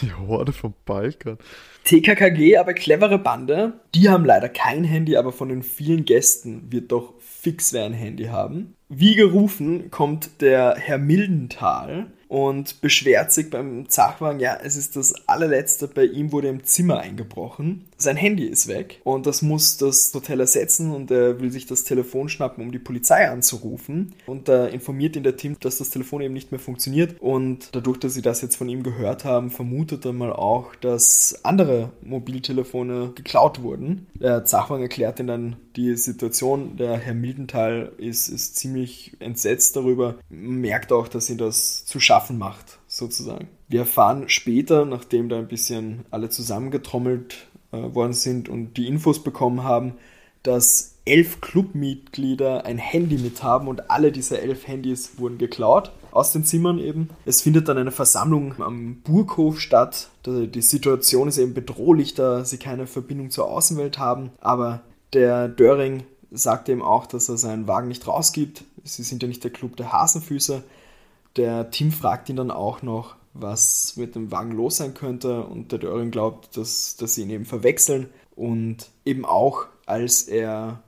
die Horde vom Balkan. TKKG, aber clevere Bande. Die haben leider kein Handy, aber von den vielen Gästen wird doch fix wer ein Handy haben. Wie gerufen kommt der Herr Mildenthal und beschwert sich beim Zachwagen, ja, es ist das allerletzte, bei ihm wurde im Zimmer eingebrochen. Sein Handy ist weg und das muss das Hotel ersetzen und er will sich das Telefon schnappen, um die Polizei anzurufen. Und da informiert ihn der Tim, dass das Telefon eben nicht mehr funktioniert und dadurch, dass sie das jetzt von ihm gehört haben, vermutet er mal auch, dass andere Mobiltelefone geklaut wurden. Der Zachwagen erklärt ihm dann die Situation. Der Herr Mildenthal ist, ist ziemlich entsetzt darüber, merkt auch, dass ihn das zu schaffen schaffen macht, sozusagen. Wir erfahren später, nachdem da ein bisschen alle zusammengetrommelt äh, worden sind und die Infos bekommen haben, dass elf Clubmitglieder ein Handy mit haben und alle diese elf Handys wurden geklaut aus den Zimmern eben. Es findet dann eine Versammlung am Burghof statt. Die Situation ist eben bedrohlich, da sie keine Verbindung zur Außenwelt haben. Aber der Döring sagt eben auch, dass er seinen Wagen nicht rausgibt. Sie sind ja nicht der Club der Hasenfüße. Der Tim fragt ihn dann auch noch, was mit dem Wagen los sein könnte und der Döring glaubt, dass, dass sie ihn eben verwechseln und eben auch als er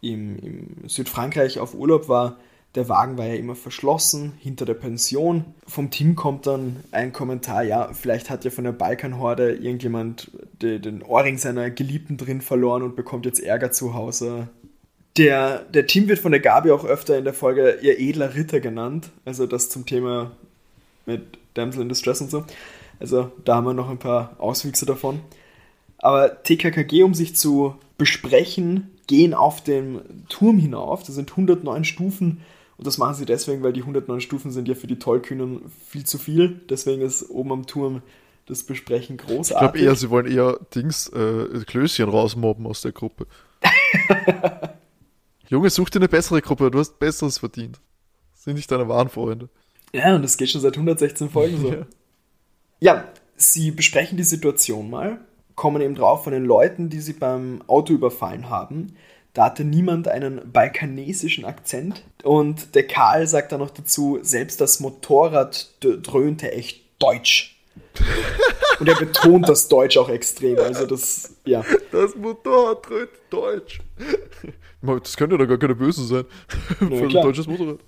im, im Südfrankreich auf Urlaub war, der Wagen war ja immer verschlossen hinter der Pension. Vom Team kommt dann ein Kommentar, ja, vielleicht hat ja von der Balkanhorde irgendjemand den Ohrring seiner Geliebten drin verloren und bekommt jetzt Ärger zu Hause. Der, der Tim wird von der Gabi auch öfter in der Folge ihr edler Ritter genannt. Also das zum Thema mit Damsel in Distress und so. Also da haben wir noch ein paar Auswüchse davon. Aber TKKG, um sich zu besprechen, gehen auf den Turm hinauf. Das sind 109 Stufen. Und das machen sie deswegen, weil die 109 Stufen sind ja für die Tollkühnen viel zu viel. Deswegen ist oben am Turm das Besprechen großartig. Ich glaube eher, sie wollen eher Dings, äh, Klößchen rausmobben aus der Gruppe. <laughs> Junge, such dir eine bessere Gruppe, du hast Besseres verdient. sind nicht deine wahren Freunde. Ja, und das geht schon seit 116 Folgen so. <laughs> ja. ja, sie besprechen die Situation mal, kommen eben drauf von den Leuten, die sie beim Auto überfallen haben. Da hatte niemand einen balkanesischen Akzent. Und der Karl sagt dann noch dazu, selbst das Motorrad dröhnte echt deutsch. <laughs> Und er betont das Deutsch auch extrem. Also das, ja. Das Motorrad dröhnt deutsch. Das könnte ja gar keine Böse sein. <laughs> Ja, Für ein deutsches Motorrad.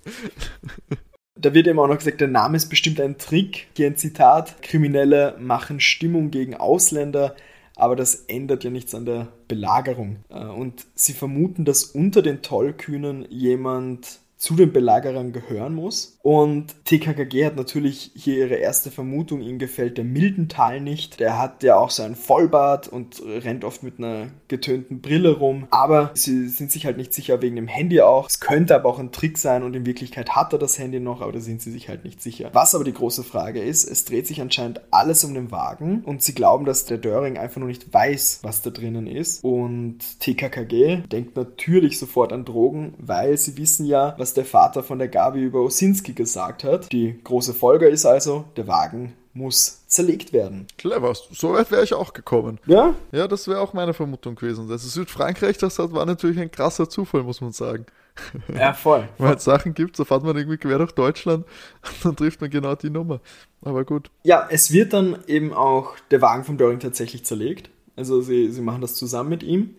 Da wird eben auch noch gesagt, der Name ist bestimmt ein Trick. Hier ein Zitat: Kriminelle machen Stimmung gegen Ausländer. aber das ändert ja nichts an der Belagerung. Äh, und sie vermuten, dass unter den Tollkühnen jemand zu den Belagerern gehören muss. Und TKKG hat natürlich hier ihre erste Vermutung, ihm gefällt der Mildental nicht. Der hat ja auch so einen Vollbart und rennt oft mit einer getönten Brille rum. Aber sie sind sich halt nicht sicher wegen dem Handy auch. Es könnte aber auch ein Trick sein und in Wirklichkeit hat er das Handy noch, aber da sind sie sich halt nicht sicher. Was aber die große Frage ist, es dreht sich anscheinend alles um den Wagen und sie glauben, dass der Döring einfach nur nicht weiß, was da drinnen ist. Und TKKG denkt natürlich sofort an Drogen, weil sie wissen ja, was der Vater von der Gabi über Osinski gesagt hat. Die große Folge ist also, der Wagen muss zerlegt werden. Clever, so weit wäre ich auch gekommen. Ja? Ja, das wäre auch meine Vermutung gewesen. Also Südfrankreich, das war natürlich ein krasser Zufall, muss man sagen. <laughs> Ja, voll. <laughs> Weil es Sachen gibt, so fährt man irgendwie quer durch Deutschland und <laughs> dann trifft man genau die Nummer. Aber gut. Ja, es wird dann eben auch der Wagen von Döring tatsächlich zerlegt. Also sie, sie machen das zusammen mit ihm.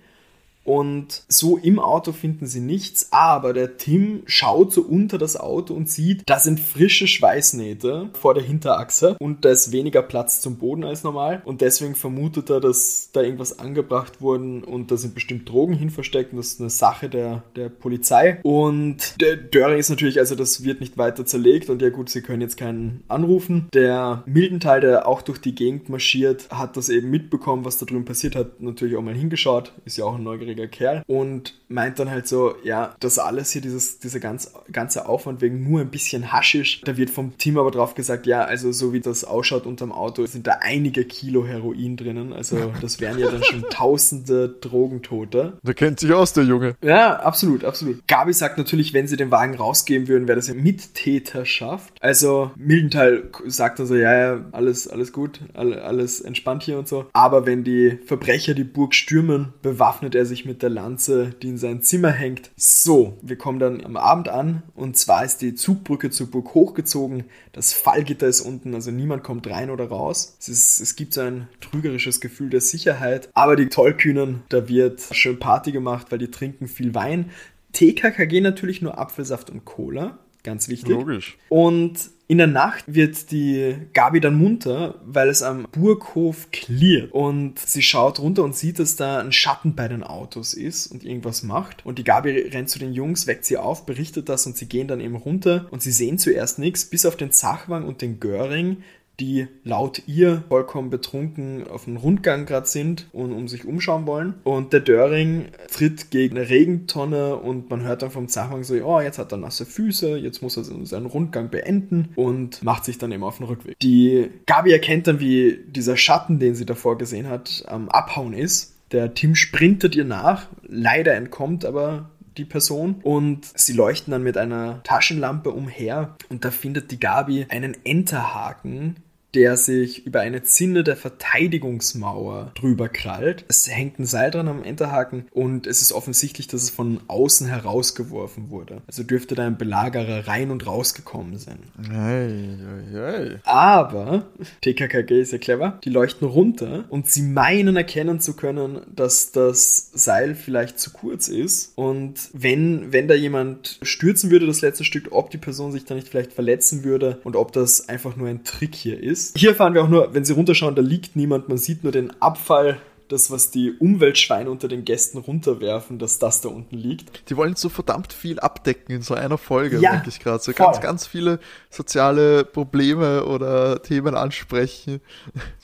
Und so im Auto finden sie nichts, aber der Tim schaut so unter das Auto und sieht, da sind frische Schweißnähte vor der Hinterachse und da ist weniger Platz zum Boden als normal. Und deswegen vermutet er, dass da irgendwas angebracht wurde und da sind bestimmt Drogen hin versteckt und das ist eine Sache der, der Polizei. Und der Döring ist natürlich, also das wird nicht weiter zerlegt und ja gut, sie können jetzt keinen anrufen. Der Mildenteil, der auch durch die Gegend marschiert, hat das eben mitbekommen, was da drüben passiert hat, natürlich auch mal hingeschaut, ist ja auch ein neugieriger neugieриger Kerl. Und meint dann halt so, ja, das alles hier, dieses, dieser ganz, ganze Aufwand wegen nur ein bisschen Haschisch. Da wird vom Team aber drauf gesagt, ja, also so wie das ausschaut unterm Auto, sind da einige Kilo Heroin drinnen. Also <laughs> das wären ja dann schon tausende Drogentote. Da kennt sich aus, der Junge. Ja, absolut, absolut. Gabi sagt natürlich, wenn sie den Wagen rausgeben würden, wäre das ja Mittäterschaft. Also Mildenthal sagt dann so, ja, ja, alles, alles gut, alles entspannt hier und so. Aber wenn die Verbrecher die Burg stürmen, bewaffnet er sich mit der Lanze, die in sein Zimmer hängt. So, wir kommen dann am Abend an und zwar ist die Zugbrücke zur Burg hochgezogen. Das Fallgitter ist unten, also niemand kommt rein oder raus. Es, ist, es gibt so ein trügerisches Gefühl der Sicherheit. Aber die Tollkühnen, da wird schön Party gemacht, weil die trinken viel Wein. TKKG natürlich nur Apfelsaft und Cola. Ganz wichtig. Logisch. Und in der Nacht wird die Gabi dann munter, weil es am Burghof klirrt. Und sie schaut runter und sieht, dass da ein Schatten bei den Autos ist und irgendwas macht. Und die Gabi rennt zu den Jungs, weckt sie auf, berichtet das und sie gehen dann eben runter. Und sie sehen zuerst nichts, bis auf den Zachwang und den Göring, die laut ihr vollkommen betrunken auf einem Rundgang gerade sind und um sich umschauen wollen. Und der Döring tritt gegen eine Regentonne und man hört dann vom Zachwang so, oh, jetzt hat er nasse Füße, jetzt muss er seinen Rundgang beenden und macht sich dann eben auf den Rückweg. Die Gabi erkennt dann, wie dieser Schatten, den sie davor gesehen hat, am Abhauen ist. Der Tim sprintet ihr nach, leider entkommt aber die Person und sie leuchten dann mit einer Taschenlampe umher und da findet die Gabi einen Enterhaken der sich über eine Zinne der Verteidigungsmauer drüber krallt. Es hängt ein Seil dran am Enterhaken und es ist offensichtlich, dass es von außen herausgeworfen wurde. Also dürfte da ein Belagerer rein und rausgekommen sein. Ei, ei, ei. Aber TKKG ist ja clever. Die leuchten runter und sie meinen erkennen zu können, dass das Seil vielleicht zu kurz ist. Und wenn, wenn da jemand stürzen würde, das letzte Stück, ob die Person sich da nicht vielleicht verletzen würde und ob das einfach nur ein Trick hier ist ist. Hier fahren wir auch nur, wenn Sie runterschauen, da liegt niemand, man sieht nur den Abfall das, was die Umweltschweine unter den Gästen runterwerfen, dass das da unten liegt. Die wollen so verdammt viel abdecken in so einer Folge, ja, denke ich gerade. So voll. ganz, ganz viele soziale Probleme oder Themen ansprechen.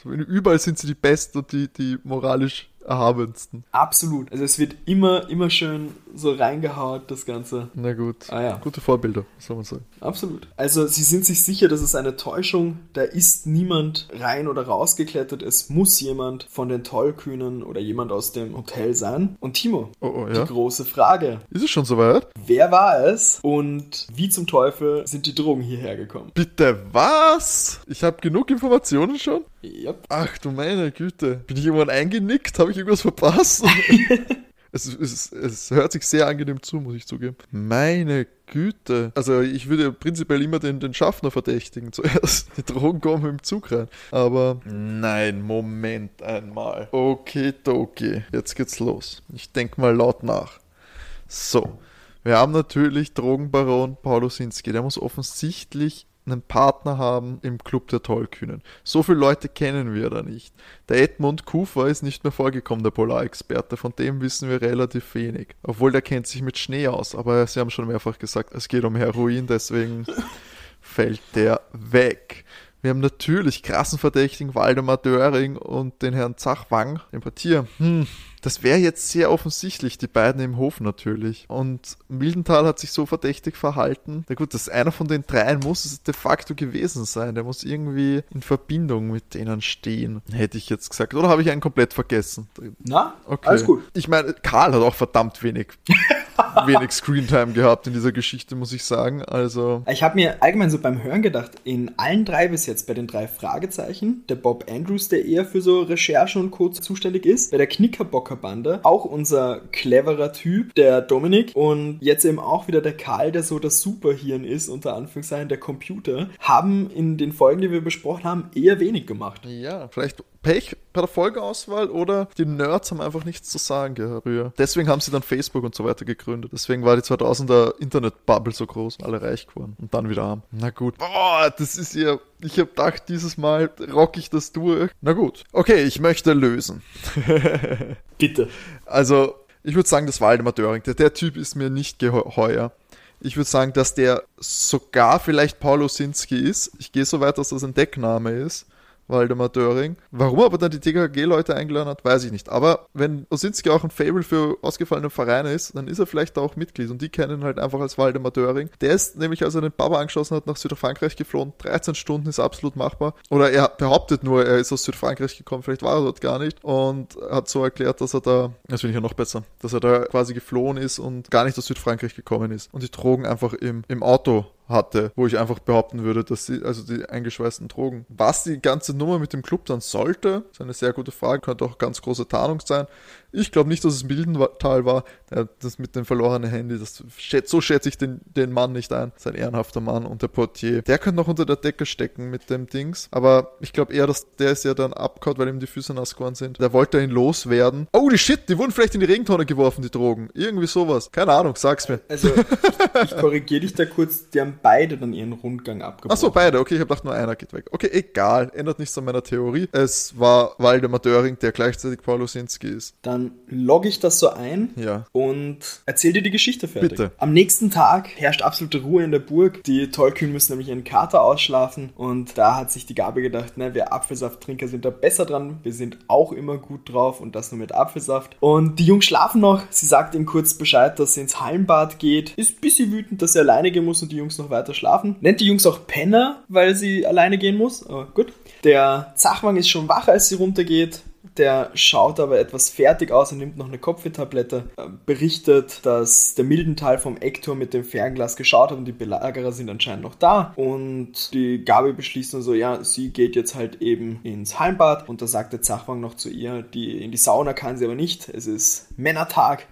So, <laughs> überall sind sie die Besten und die, die moralisch erhabensten. Absolut. Also es wird immer, immer schön so reingehaut, das Ganze. Na gut. Ah, ja. Gute Vorbilder, soll man sagen. Absolut. Also sie sind sich sicher, dass es eine Täuschung. Da ist niemand rein oder rausgeklettert. Es muss jemand von den Tollkühnen oder jemand aus dem Hotel sein. Und Timo, oh, oh, ja? die große Frage. Ist es schon soweit? Wer war es und wie zum Teufel sind die Drogen hierher gekommen? Bitte was? Ich habe genug Informationen schon? Yep. Ach du meine Güte. Bin ich irgendwann eingenickt? Habe ich irgendwas verpasst? <laughs> es, es, es hört sich sehr angenehm zu, muss ich zugeben. Meine Güte. Also ich würde prinzipiell immer den, den Schaffner verdächtigen <laughs> zuerst. Die Drogen kommen im Zug rein. Aber nein, Moment einmal. Okay, okay. Jetzt geht's los. Ich denke mal laut nach. So. Wir haben natürlich Drogenbaron Paulo Sinski. Der muss offensichtlich einen Partner haben im Club der Tollkühnen. So viele Leute kennen wir da nicht. Der Edmund Kufer ist nicht mehr vorgekommen, der Polarexperte. Von dem wissen wir relativ wenig. Obwohl der kennt sich mit Schnee aus. Aber sie haben schon mehrfach gesagt, es geht um Heroin, deswegen <laughs> fällt der weg. Wir haben natürlich krassen Verdächtigen Waldemar Döring und den Herrn Zachwang, den Portier. Hm, das wäre jetzt sehr offensichtlich, die beiden im Hof natürlich. Und Mildenthal hat sich so verdächtig verhalten. Na gut, das einer von den dreien muss es de facto gewesen sein. Der muss irgendwie in Verbindung mit denen stehen, hätte ich jetzt gesagt. Oder habe ich einen komplett vergessen? Na, okay. alles gut. Ich meine, Karl hat auch verdammt wenig <laughs> wenig Screentime gehabt in dieser Geschichte, muss ich sagen. Also. Ich habe mir allgemein so beim Hören gedacht, in allen drei bis jetzt, bei den drei Fragezeichen, der Bob Andrews, der eher für so Recherche und Co. zuständig ist, bei der Knickerbocker-Bande, auch unser cleverer Typ, der Dominik, und jetzt eben auch wieder der Karl, der so das Superhirn ist, unter Anführungszeichen, der Computer, haben in den Folgen, die wir besprochen haben, eher wenig gemacht. Ja, vielleicht Pech bei der Folgeauswahl oder die Nerds haben einfach nichts zu sagen gerührt. Deswegen haben sie dann Facebook und so weiter gegründet. Deswegen war die 2000er Internet-Bubble so groß, alle reich geworden und dann wieder arm. Na gut. Boah, das ist ja, ich hab gedacht, dieses Mal rock ich das durch. Na gut. Okay, ich möchte lösen. <laughs> Bitte. Also, ich würde sagen, das Waldemar Döring, der, der Typ ist mir nicht geheuer. Ich würde sagen, dass der sogar vielleicht Paul Osinski ist. Ich gehe so weit, dass das ein Deckname ist. Waldemar Döring. Warum aber dann die TKG-Leute eingeladen hat, weiß ich nicht. Aber wenn Osinski auch ein Fable für ausgefallene Vereine ist, dann ist er vielleicht auch Mitglied und die kennen ihn halt einfach als Waldemar Döring. Der ist nämlich, als er den Baba angeschossen hat, nach Südfrankreich geflohen. 13 Stunden ist absolut machbar. Oder er behauptet nur, er ist aus Südfrankreich gekommen, vielleicht war er dort gar nicht und hat so erklärt, dass er da, das finde ich ja noch besser, dass er da quasi geflohen ist und gar nicht aus Südfrankreich gekommen ist und die Drogen einfach im, im Auto hatte, wo ich einfach behaupten würde, dass sie, also die eingeschweißten Drogen. Was die ganze Nummer mit dem Club dann sollte, ist eine sehr gute Frage, könnte auch ganz große Tarnung sein. Ich glaube nicht, dass es Mildental war. Das mit dem verlorenen Handy, das, so schätze ich den, den Mann nicht ein. Sein ehrenhafter Mann und der Portier. Der könnte noch unter der Decke stecken mit dem Dings. Aber ich glaube eher, dass der ist ja dann abgehauen, weil ihm die Füße nass geworden sind. Der wollte ihn loswerden. Oh, die Shit, die wurden vielleicht in die Regentonne geworfen, die Drogen. Irgendwie sowas. Keine Ahnung, sag's mir. Also, ich, ich korrigiere dich da kurz. Die haben beide dann ihren Rundgang abgebrochen. Achso, beide. Okay, ich habe gedacht, nur einer geht weg. Okay, egal. Ändert nichts an meiner Theorie. Es war Waldemar Döring, der gleichzeitig Paul Osinski ist. Dann dann logge ich das so ein ja. und erzähle dir die Geschichte fertig. Bitte. Am nächsten Tag herrscht absolute Ruhe in der Burg. Die Tollkühn müssen nämlich ihren Kater ausschlafen und da hat sich die Gabe gedacht, ne, wir Apfelsafttrinker sind da besser dran. Wir sind auch immer gut drauf und das nur mit Apfelsaft. Und die Jungs schlafen noch. Sie sagt ihnen kurz Bescheid, dass sie ins Hallenbad geht. Ist ein bisschen wütend, dass sie alleine gehen muss und die Jungs noch weiter schlafen. Nennt die Jungs auch Penner, weil sie alleine gehen muss. Aber gut. Der Zachwang ist schon wach, als sie runtergeht. Der schaut aber etwas fertig aus und nimmt noch eine Kopfwehtablette. Berichtet, dass der Mildental vom Eckturm mit dem Fernglas geschaut hat und die Belagerer sind anscheinend noch da. Und die Gabi beschließt dann so, ja, sie geht jetzt halt eben ins Hallenbad. Und da sagt der Zachwang noch zu ihr, die, in die Sauna kann sie aber nicht. Es ist Männertag.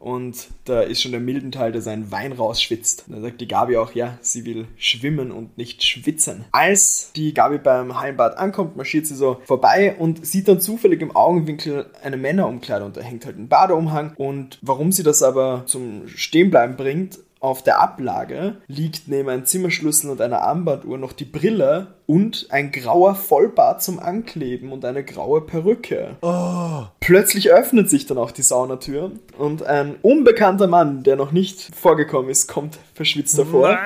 Und da ist schon der Mildental, der seinen Wein rausschwitzt. Und da sagt die Gabi auch, ja, sie will schwimmen und nicht schwitzen. Als die Gabi beim Hallenbad ankommt, marschiert sie so vorbei und sieht dann zufällig im Augenwinkel eine Männerumkleide und da hängt halt ein Badeumhang. Und warum sie das aber zum Stehenbleiben bringt, auf der Ablage liegt neben einem Zimmerschlüssel und einer Armbanduhr noch die Brille und ein grauer Vollbart zum Ankleben und eine graue Perücke. Oh. Plötzlich öffnet sich dann auch die Saunatür und ein unbekannter Mann, der noch nicht vorgekommen ist, kommt verschwitzt davor. Nein.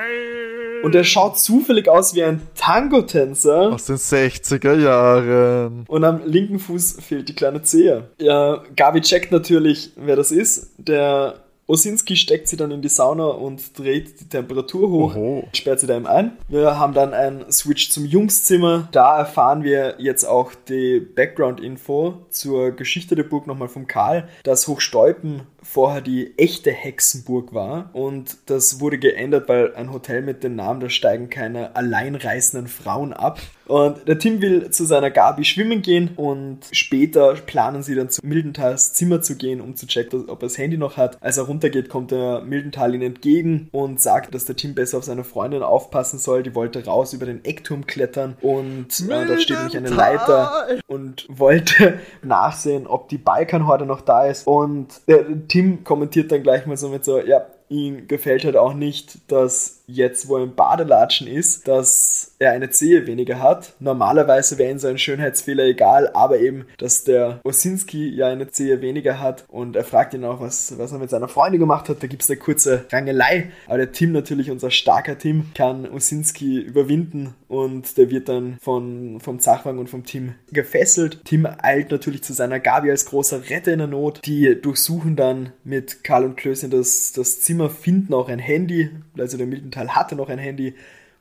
Und er schaut zufällig aus wie ein Tango-Tänzer. Aus den 60er Jahren. Und am linken Fuß fehlt die kleine Zehe. Ja, Gabi checkt natürlich, wer das ist. Der Osinski steckt sie dann in die Sauna und dreht die Temperatur hoch, Oho. sperrt sie da eben ein. Wir haben dann einen Switch zum Jungszimmer. Da erfahren wir jetzt auch die Background-Info zur Geschichte der Burg nochmal vom Karl, dass Hochstolpen vorher die echte Hexenburg war und das wurde geändert, weil ein Hotel mit dem Namen, da steigen keine alleinreißenden Frauen ab. Und der Tim will zu seiner Gabi schwimmen gehen und später planen sie dann zu Mildentals Zimmer zu gehen, um zu checken, ob er das Handy noch hat. Als er runtergeht, kommt der Mildental ihm entgegen und sagt, dass der Tim besser auf seine Freundin aufpassen soll. Die wollte raus über den Eckturm klettern und äh, da steht nämlich eine Leiter und wollte <laughs> nachsehen, ob die Balkanhorde noch da ist. Und der Tim kommentiert dann gleich mal so mit so, ja, ihm gefällt halt auch nicht, dass jetzt, wo er im Badelatschen ist, dass er eine Zehe weniger hat. Normalerweise wäre ihm so ein Schönheitsfehler egal, aber eben, dass der Osinski ja eine Zehe weniger hat und er fragt ihn auch, was, was er mit seiner Freundin gemacht hat. Da gibt es eine kurze Rangelei, aber der Tim natürlich, unser starker Tim, kann Osinski überwinden und der wird dann von, vom Zachwang und vom Tim gefesselt. Tim eilt natürlich zu seiner Gabi als großer Retter in der Not. Die durchsuchen dann mit Karl und Klößchen das, das Zimmer, finden auch ein Handy, also der Miltenthal hatte noch ein Handy,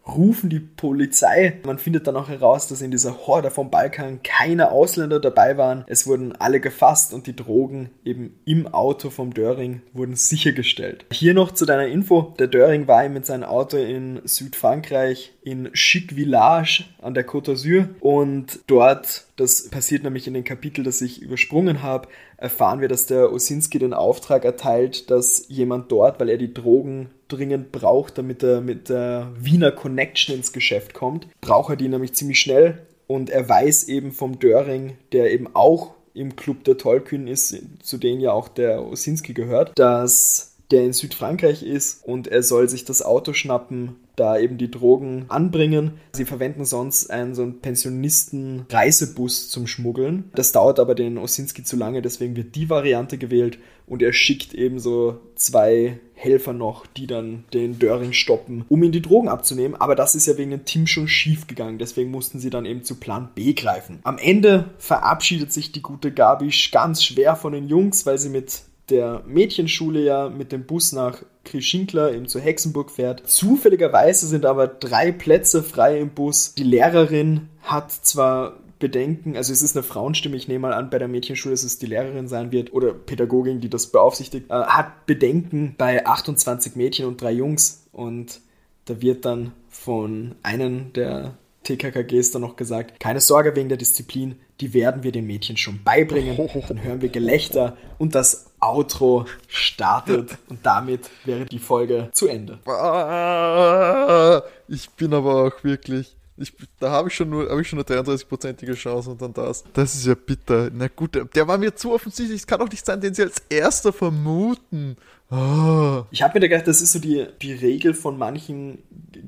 rufen die Polizei. Man findet dann auch heraus, dass in dieser Horde vom Balkan keine Ausländer dabei waren. Es wurden alle gefasst und die Drogen eben im Auto vom Döring wurden sichergestellt. Hier noch zu deiner Info. Der Döring war mit seinem Auto in Südfrankreich in Chic Village an der Côte d'Azur und dort, das passiert nämlich in dem Kapitel, das ich übersprungen habe, erfahren wir, dass der Osinski den Auftrag erteilt, dass jemand dort, weil er die Drogen dringend braucht, damit er mit der Wiener Connection ins Geschäft kommt, braucht er die nämlich ziemlich schnell. Und er weiß eben vom Döring, der eben auch im Club der Tollkühn ist, zu denen ja auch der Osinski gehört, dass der in Südfrankreich ist und er soll sich das Auto schnappen, da eben die Drogen anbringen. Sie verwenden sonst einen so einen Pensionisten-Reisebus zum Schmuggeln. Das dauert aber den Osinski zu lange, deswegen wird die Variante gewählt und er schickt eben so zwei Helfer noch, die dann den Döring stoppen, um ihn die Drogen abzunehmen. Aber das ist ja wegen dem Team schon schief gegangen, deswegen mussten sie dann eben zu Plan B greifen. Am Ende verabschiedet sich die gute Gabi ganz schwer von den Jungs, weil sie mit der Mädchenschule ja mit dem Bus nach Krischinkler eben zu Hexenburg fährt. Zufälligerweise sind aber drei Plätze frei im Bus. Die Lehrerin hat zwar Bedenken, also es ist eine Frauenstimme, ich nehme mal an, bei der Mädchenschule, dass es die Lehrerin sein wird oder Pädagogin, die das beaufsichtigt, äh, hat Bedenken bei 28 Mädchen und drei Jungs und da wird dann von einem der TKKGs dann noch gesagt, keine Sorge wegen der Disziplin, die werden wir den Mädchen schon beibringen. <laughs> Dann hören wir Gelächter und das Outro startet und damit wäre die Folge zu Ende. Ah, ich bin aber auch wirklich. Ich, da habe ich schon nur, ich schon eine 33-prozentige Chance und dann das. Das ist ja bitter. Na gut, der war mir zu offensichtlich. Es kann doch nicht sein, den sie als erster vermuten. Oh. Ich habe mir da gedacht, das ist so die, die Regel von manchen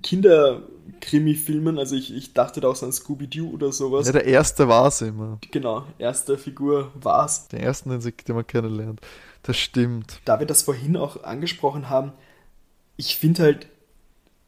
Kinder. Krimi-Filmen, also ich, ich dachte da auch so an Scooby-Doo oder sowas. Ja, der erste war es immer. Genau, erste Figur war es. Der erste, den, den man kennenlernt. Das stimmt. Da wir das vorhin auch angesprochen haben, ich finde halt,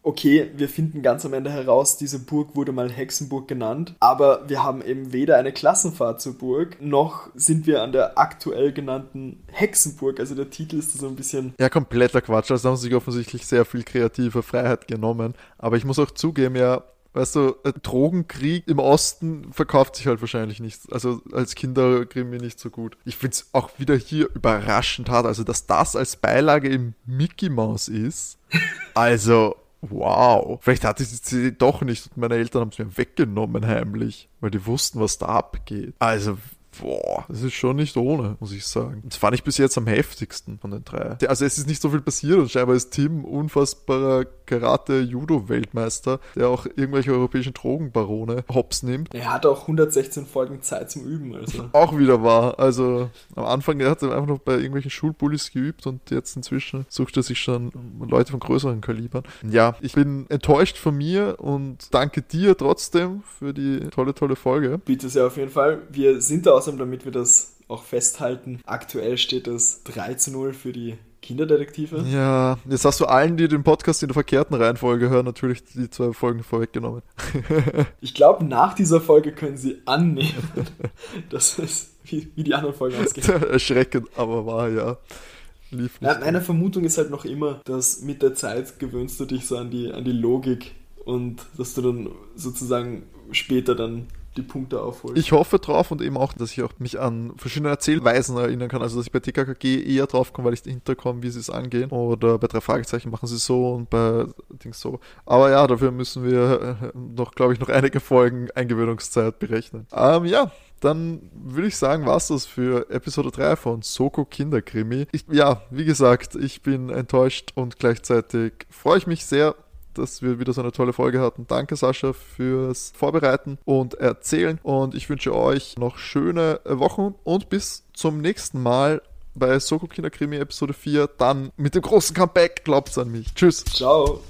okay, wir finden ganz am Ende heraus, diese Burg wurde mal Hexenburg genannt, aber wir haben eben weder eine Klassenfahrt zur Burg, noch sind wir an der aktuell genannten Hexenburg. Also der Titel ist so ein bisschen. Ja, kompletter Quatsch. Also haben sie sich offensichtlich sehr viel kreative Freiheit genommen. Aber ich muss auch zugeben, ja, Weißt du, Drogenkrieg im Osten verkauft sich halt wahrscheinlich nicht, also als Kinderkrimi nicht so gut. Ich finde es auch wieder hier überraschend hart, also dass das als Beilage im Mickey Mouse ist. <laughs> Also, wow. Vielleicht hatte ich sie doch nicht und meine Eltern haben es mir weggenommen heimlich, weil die wussten, was da abgeht. Also, boah, das ist schon nicht ohne, muss ich sagen. Das fand ich bis jetzt am heftigsten von den drei. Also es ist nicht so viel passiert und scheinbar ist Tim unfassbarer Karate-Judo-Weltmeister, der auch irgendwelche europäischen Drogenbarone hops nimmt. Er hat auch 116 Folgen Zeit zum Üben, also. <laughs> Auch wieder wahr. Also am Anfang hat er einfach noch bei irgendwelchen Schulbullis geübt und jetzt inzwischen sucht er sich schon Leute von größeren Kalibern. Ja, ich bin enttäuscht von mir und danke dir trotzdem für die tolle, tolle Folge. Bitte sehr auf jeden Fall. Wir sind da aus außerdem, damit wir das auch festhalten, aktuell steht es 3 zu 0 für die Kinderdetektive. Ja, jetzt hast du allen, die den Podcast in der verkehrten Reihenfolge hören, natürlich die zwei Folgen vorweggenommen. <laughs> ich glaube, nach dieser Folge können sie annehmen, <laughs> dass es wie, wie die anderen Folgen ausgehen. <laughs> Erschreckend, aber wahr, ja. Lief ja, meine Vermutung ist halt noch immer, dass mit der Zeit gewöhnst du dich so an die, an die Logik und dass du dann sozusagen später dann die Punkte aufholt. Ich hoffe drauf und eben auch, dass ich auch mich an verschiedene Erzählweisen erinnern kann. Also, dass ich bei TKKG eher drauf komme, weil ich dahinter komme, wie sie es angehen. Oder bei drei Fragezeichen machen sie so und bei Dings so. Aber ja, dafür müssen wir äh, noch, glaube ich, noch einige Folgen Eingewöhnungszeit berechnen. Ähm, ja, dann würde ich sagen, war es das für Episode 3 von Soko Kinderkrimi. Ich, ja, wie gesagt, ich bin enttäuscht und gleichzeitig freue ich mich sehr, dass wir wieder so eine tolle Folge hatten. Danke, Sascha, fürs Vorbereiten und Erzählen. Und ich wünsche euch noch schöne Wochen und bis zum nächsten Mal bei Soko Kinderkrimi Episode 4, dann mit dem großen Comeback. Glaubt's an mich. Tschüss. Ciao.